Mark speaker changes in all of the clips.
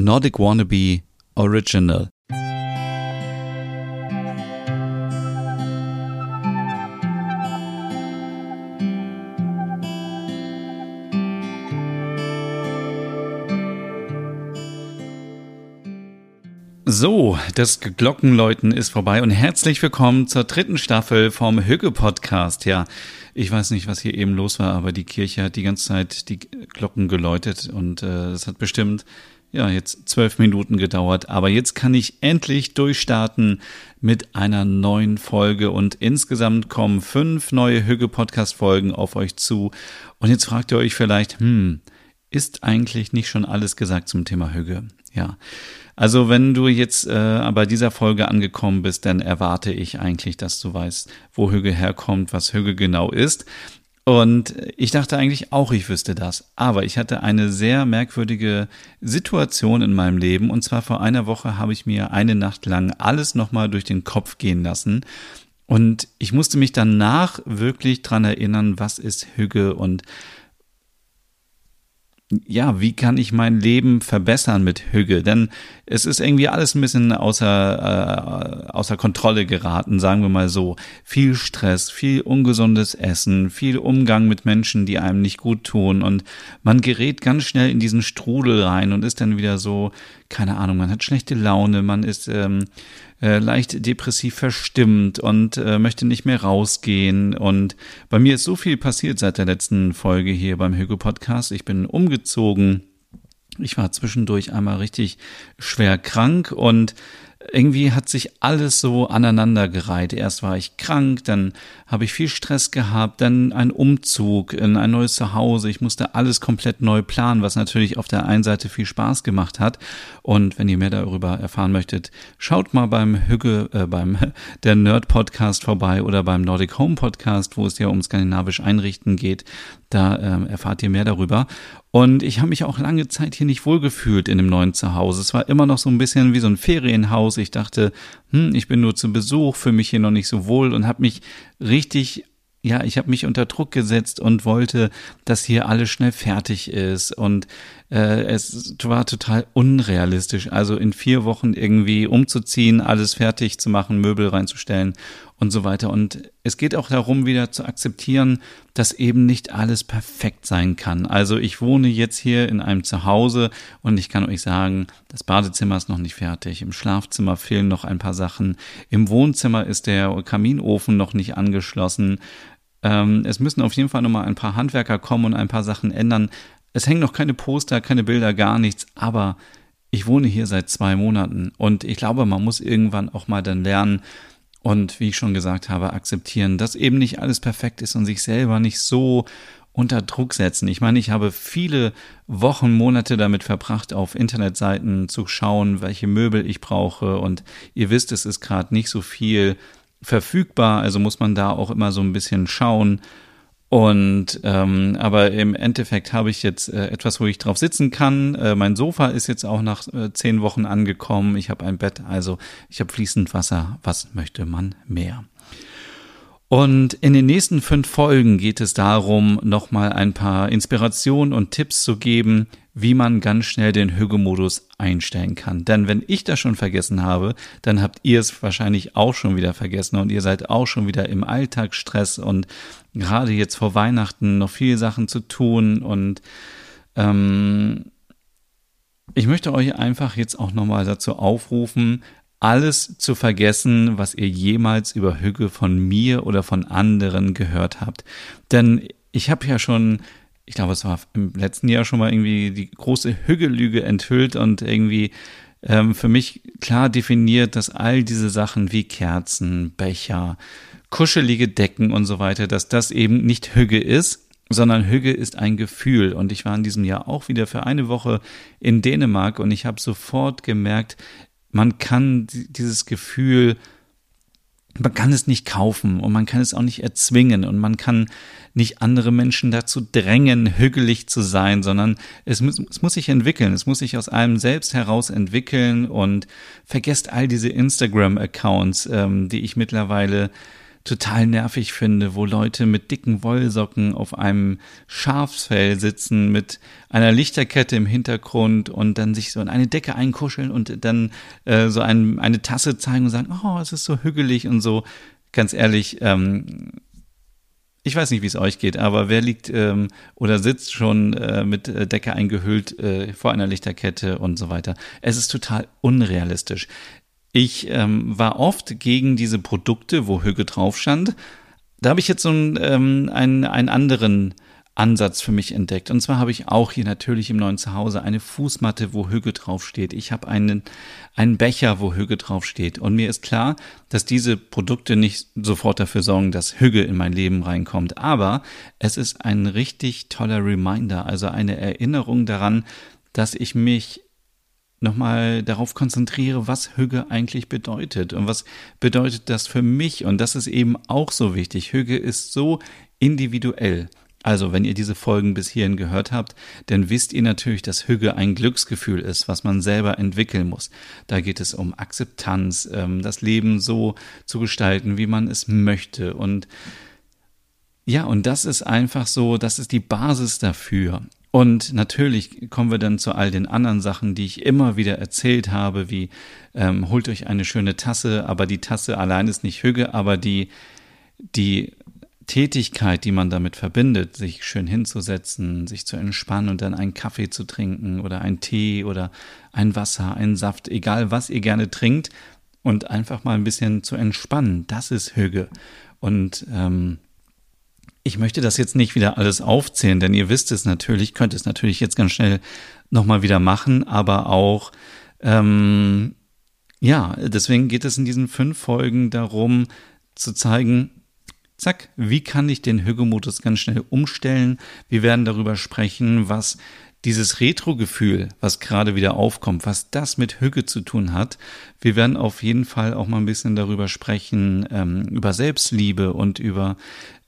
Speaker 1: Nordic Wannabe Original. So, das Glockenläuten ist vorbei und herzlich willkommen zur dritten Staffel vom Hügge Podcast. Ja, ich weiß nicht, was hier eben los war, aber die Kirche hat die ganze Zeit die Glocken geläutet und äh, es hat bestimmt ja jetzt zwölf Minuten gedauert. Aber jetzt kann ich endlich durchstarten mit einer neuen Folge und insgesamt kommen fünf neue Hügge Podcast Folgen auf euch zu. Und jetzt fragt ihr euch vielleicht, hm, ist eigentlich nicht schon alles gesagt zum Thema Hügge? Ja. Also wenn du jetzt äh, bei dieser Folge angekommen bist, dann erwarte ich eigentlich, dass du weißt, wo Hügge herkommt, was Hügge genau ist. Und ich dachte eigentlich auch, ich wüsste das. Aber ich hatte eine sehr merkwürdige Situation in meinem Leben. Und zwar vor einer Woche habe ich mir eine Nacht lang alles nochmal durch den Kopf gehen lassen. Und ich musste mich danach wirklich dran erinnern, was ist Hügge und ja, wie kann ich mein Leben verbessern mit Hügge? Denn es ist irgendwie alles ein bisschen außer, äh, außer Kontrolle geraten, sagen wir mal so. Viel Stress, viel ungesundes Essen, viel Umgang mit Menschen, die einem nicht gut tun und man gerät ganz schnell in diesen Strudel rein und ist dann wieder so, keine Ahnung, man hat schlechte Laune, man ist ähm, äh, leicht depressiv verstimmt und äh, möchte nicht mehr rausgehen. Und bei mir ist so viel passiert seit der letzten Folge hier beim Hugo Podcast. Ich bin umgezogen. Ich war zwischendurch einmal richtig schwer krank und irgendwie hat sich alles so aneinandergereiht. Erst war ich krank, dann habe ich viel Stress gehabt, dann ein Umzug in ein neues Zuhause. Ich musste alles komplett neu planen, was natürlich auf der einen Seite viel Spaß gemacht hat. Und wenn ihr mehr darüber erfahren möchtet, schaut mal beim Hügge, äh, beim der Nerd Podcast vorbei oder beim Nordic Home Podcast, wo es ja um skandinavisch Einrichten geht. Da äh, erfahrt ihr mehr darüber. Und ich habe mich auch lange Zeit hier nicht wohlgefühlt in dem neuen Zuhause. Es war immer noch so ein bisschen wie so ein Ferienhaus. Ich dachte, hm, ich bin nur zu Besuch, für mich hier noch nicht so wohl und habe mich richtig ja, ich habe mich unter Druck gesetzt und wollte, dass hier alles schnell fertig ist. Und äh, es war total unrealistisch. Also in vier Wochen irgendwie umzuziehen, alles fertig zu machen, Möbel reinzustellen und so weiter. Und es geht auch darum, wieder zu akzeptieren, dass eben nicht alles perfekt sein kann. Also ich wohne jetzt hier in einem Zuhause und ich kann euch sagen, das Badezimmer ist noch nicht fertig. Im Schlafzimmer fehlen noch ein paar Sachen. Im Wohnzimmer ist der Kaminofen noch nicht angeschlossen. Ähm, es müssen auf jeden Fall noch mal ein paar Handwerker kommen und ein paar Sachen ändern. Es hängen noch keine Poster, keine Bilder, gar nichts, aber ich wohne hier seit zwei Monaten und ich glaube, man muss irgendwann auch mal dann lernen und wie ich schon gesagt habe, akzeptieren, dass eben nicht alles perfekt ist und sich selber nicht so unter Druck setzen. Ich meine, ich habe viele Wochen, Monate damit verbracht, auf Internetseiten zu schauen, welche Möbel ich brauche. Und ihr wisst, es ist gerade nicht so viel verfügbar, also muss man da auch immer so ein bisschen schauen. Und ähm, aber im Endeffekt habe ich jetzt äh, etwas, wo ich drauf sitzen kann. Äh, mein Sofa ist jetzt auch nach äh, zehn Wochen angekommen. Ich habe ein Bett, also ich habe fließend Wasser. Was möchte man mehr? Und in den nächsten fünf Folgen geht es darum, nochmal ein paar Inspirationen und Tipps zu geben, wie man ganz schnell den Hügemodus einstellen kann. Denn wenn ich das schon vergessen habe, dann habt ihr es wahrscheinlich auch schon wieder vergessen und ihr seid auch schon wieder im Alltagsstress und gerade jetzt vor Weihnachten noch viele Sachen zu tun und ähm, ich möchte euch einfach jetzt auch nochmal dazu aufrufen, alles zu vergessen, was ihr jemals über Hügge von mir oder von anderen gehört habt. Denn ich habe ja schon, ich glaube, es war im letzten Jahr schon mal irgendwie die große Hügge-Lüge enthüllt und irgendwie ähm, für mich klar definiert, dass all diese Sachen wie Kerzen, Becher, kuschelige Decken und so weiter, dass das eben nicht Hügge ist, sondern Hügge ist ein Gefühl. Und ich war in diesem Jahr auch wieder für eine Woche in Dänemark und ich habe sofort gemerkt, man kann dieses Gefühl, man kann es nicht kaufen und man kann es auch nicht erzwingen und man kann nicht andere Menschen dazu drängen, hügelig zu sein, sondern es muss, es muss sich entwickeln, es muss sich aus einem selbst heraus entwickeln und vergesst all diese Instagram-Accounts, ähm, die ich mittlerweile total nervig finde, wo Leute mit dicken Wollsocken auf einem Schafsfell sitzen, mit einer Lichterkette im Hintergrund und dann sich so in eine Decke einkuscheln und dann äh, so ein, eine Tasse zeigen und sagen, oh, es ist so hügelig und so. Ganz ehrlich, ähm, ich weiß nicht, wie es euch geht, aber wer liegt ähm, oder sitzt schon äh, mit äh, Decke eingehüllt äh, vor einer Lichterkette und so weiter? Es ist total unrealistisch. Ich ähm, war oft gegen diese Produkte, wo Hüge drauf stand. Da habe ich jetzt so einen, ähm, einen, einen anderen Ansatz für mich entdeckt. Und zwar habe ich auch hier natürlich im neuen Zuhause eine Fußmatte, wo Hüge draufsteht. Ich habe einen, einen Becher, wo Hüge draufsteht. Und mir ist klar, dass diese Produkte nicht sofort dafür sorgen, dass Hüge in mein Leben reinkommt. Aber es ist ein richtig toller Reminder, also eine Erinnerung daran, dass ich mich nochmal darauf konzentriere, was Hüge eigentlich bedeutet und was bedeutet das für mich. Und das ist eben auch so wichtig. Hüge ist so individuell. Also, wenn ihr diese Folgen bis hierhin gehört habt, dann wisst ihr natürlich, dass Hüge ein Glücksgefühl ist, was man selber entwickeln muss. Da geht es um Akzeptanz, ähm, das Leben so zu gestalten, wie man es möchte. Und ja, und das ist einfach so, das ist die Basis dafür. Und natürlich kommen wir dann zu all den anderen Sachen, die ich immer wieder erzählt habe, wie ähm, holt euch eine schöne Tasse, aber die Tasse allein ist nicht Hüge, aber die, die Tätigkeit, die man damit verbindet, sich schön hinzusetzen, sich zu entspannen und dann einen Kaffee zu trinken oder einen Tee oder ein Wasser, einen Saft, egal was ihr gerne trinkt und einfach mal ein bisschen zu entspannen, das ist Hüge. Und ähm, ich möchte das jetzt nicht wieder alles aufzählen, denn ihr wisst es natürlich, könnt es natürlich jetzt ganz schnell nochmal wieder machen, aber auch, ähm, ja, deswegen geht es in diesen fünf Folgen darum, zu zeigen, Zack, wie kann ich den Hügge-Modus ganz schnell umstellen? Wir werden darüber sprechen, was dieses Retro-Gefühl, was gerade wieder aufkommt, was das mit Hügge zu tun hat. Wir werden auf jeden Fall auch mal ein bisschen darüber sprechen, ähm, über Selbstliebe und über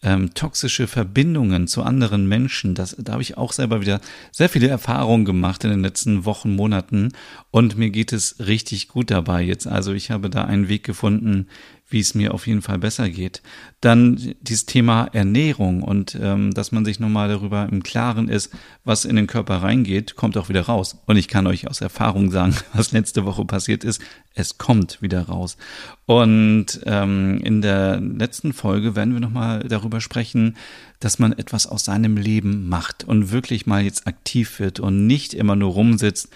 Speaker 1: ähm, toxische Verbindungen zu anderen Menschen. Das, da habe ich auch selber wieder sehr viele Erfahrungen gemacht in den letzten Wochen, Monaten und mir geht es richtig gut dabei jetzt. Also ich habe da einen Weg gefunden, wie es mir auf jeden Fall besser geht. Dann dieses Thema Ernährung und ähm, dass man sich nochmal darüber im Klaren ist, was in den Körper reingeht, kommt auch wieder raus. Und ich kann euch aus Erfahrung sagen, was letzte Woche passiert ist, es kommt wieder raus. Und ähm, in der letzten Folge werden wir nochmal darüber sprechen, dass man etwas aus seinem Leben macht und wirklich mal jetzt aktiv wird und nicht immer nur rumsitzt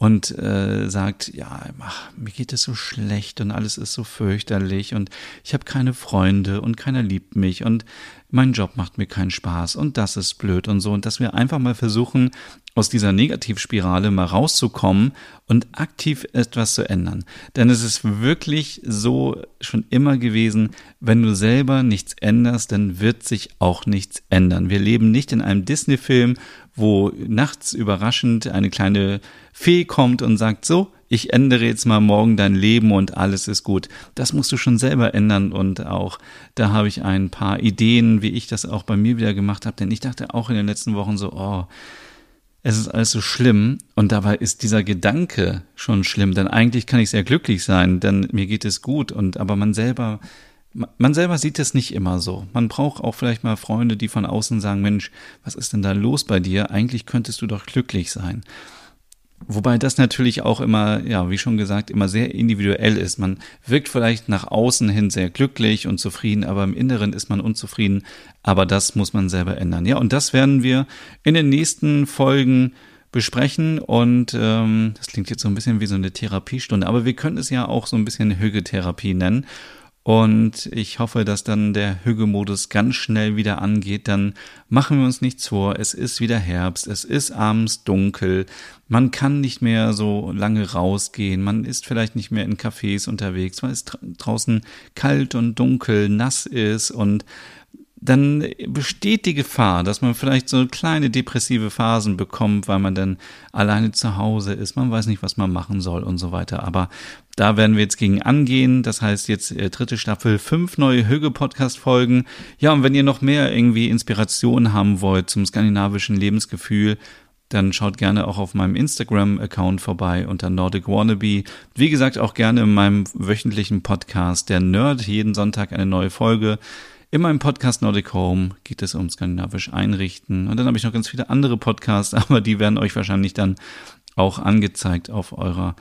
Speaker 1: und äh, sagt, ja, ach, mir geht es so schlecht und alles ist so fürchterlich und ich habe keine Freunde und keiner liebt mich und mein Job macht mir keinen Spaß und das ist blöd und so und dass wir einfach mal versuchen, aus dieser Negativspirale mal rauszukommen und aktiv etwas zu ändern. Denn es ist wirklich so schon immer gewesen, wenn du selber nichts änderst, dann wird sich auch nichts ändern. Wir leben nicht in einem Disney-Film, wo nachts überraschend eine kleine Fee kommt und sagt, so, ich ändere jetzt mal morgen dein Leben und alles ist gut. Das musst du schon selber ändern und auch da habe ich ein paar Ideen, wie ich das auch bei mir wieder gemacht habe, denn ich dachte auch in den letzten Wochen so, oh, es ist alles so schlimm und dabei ist dieser Gedanke schon schlimm, denn eigentlich kann ich sehr glücklich sein, denn mir geht es gut und aber man selber man selber sieht es nicht immer so. Man braucht auch vielleicht mal Freunde, die von außen sagen, Mensch, was ist denn da los bei dir? Eigentlich könntest du doch glücklich sein. Wobei das natürlich auch immer, ja, wie schon gesagt, immer sehr individuell ist. Man wirkt vielleicht nach außen hin sehr glücklich und zufrieden, aber im Inneren ist man unzufrieden. Aber das muss man selber ändern. Ja, und das werden wir in den nächsten Folgen besprechen. Und ähm, das klingt jetzt so ein bisschen wie so eine Therapiestunde, aber wir können es ja auch so ein bisschen Hügetherapie nennen. Und ich hoffe, dass dann der Hügelmodus ganz schnell wieder angeht. Dann machen wir uns nichts vor. Es ist wieder Herbst. Es ist abends dunkel. Man kann nicht mehr so lange rausgehen. Man ist vielleicht nicht mehr in Cafés unterwegs, weil es draußen kalt und dunkel, nass ist und dann besteht die Gefahr, dass man vielleicht so kleine depressive Phasen bekommt, weil man dann alleine zu Hause ist, man weiß nicht, was man machen soll und so weiter. Aber da werden wir jetzt gegen angehen. Das heißt jetzt äh, dritte Staffel, fünf neue Hüge-Podcast-Folgen. Ja, und wenn ihr noch mehr irgendwie Inspiration haben wollt zum skandinavischen Lebensgefühl, dann schaut gerne auch auf meinem Instagram-Account vorbei unter Nordic Wannabe. Wie gesagt, auch gerne in meinem wöchentlichen Podcast, der Nerd, jeden Sonntag eine neue Folge. In meinem Podcast Nordic Home geht es um skandinavisch Einrichten. Und dann habe ich noch ganz viele andere Podcasts, aber die werden euch wahrscheinlich dann auch angezeigt auf eurer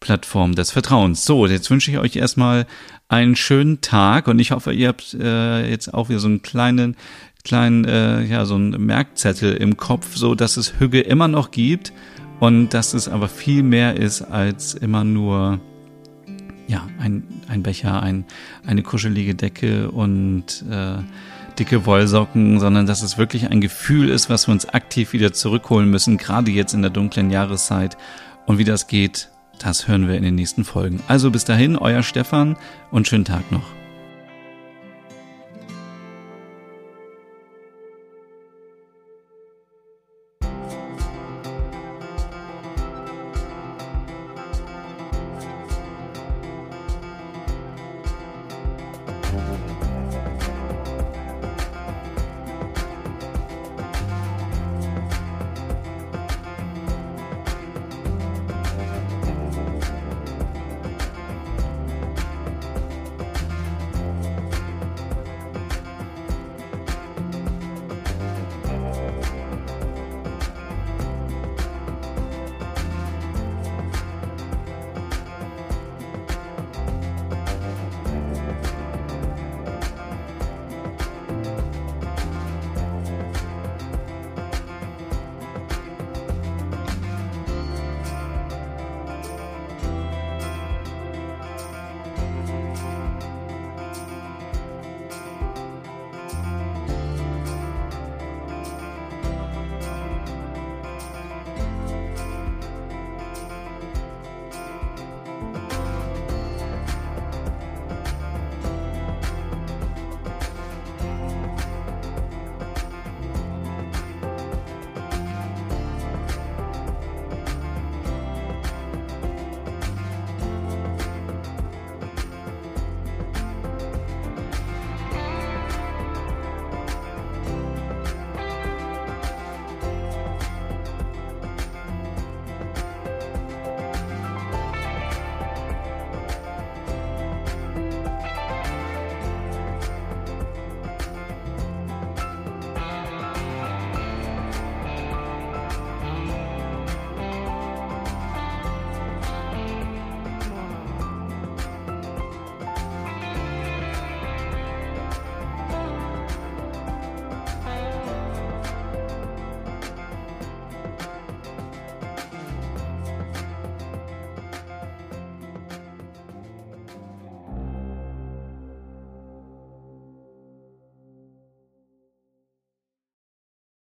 Speaker 1: Plattform des Vertrauens. So, jetzt wünsche ich euch erstmal einen schönen Tag und ich hoffe, ihr habt äh, jetzt auch wieder so einen kleinen, kleinen, äh, ja, so einen Merkzettel im Kopf, so dass es Hüge immer noch gibt und dass es aber viel mehr ist als immer nur ja, ein, ein Becher, ein, eine kuschelige Decke und äh, dicke Wollsocken, sondern dass es wirklich ein Gefühl ist, was wir uns aktiv wieder zurückholen müssen, gerade jetzt in der dunklen Jahreszeit. Und wie das geht, das hören wir in den nächsten Folgen. Also bis dahin, euer Stefan und schönen Tag noch.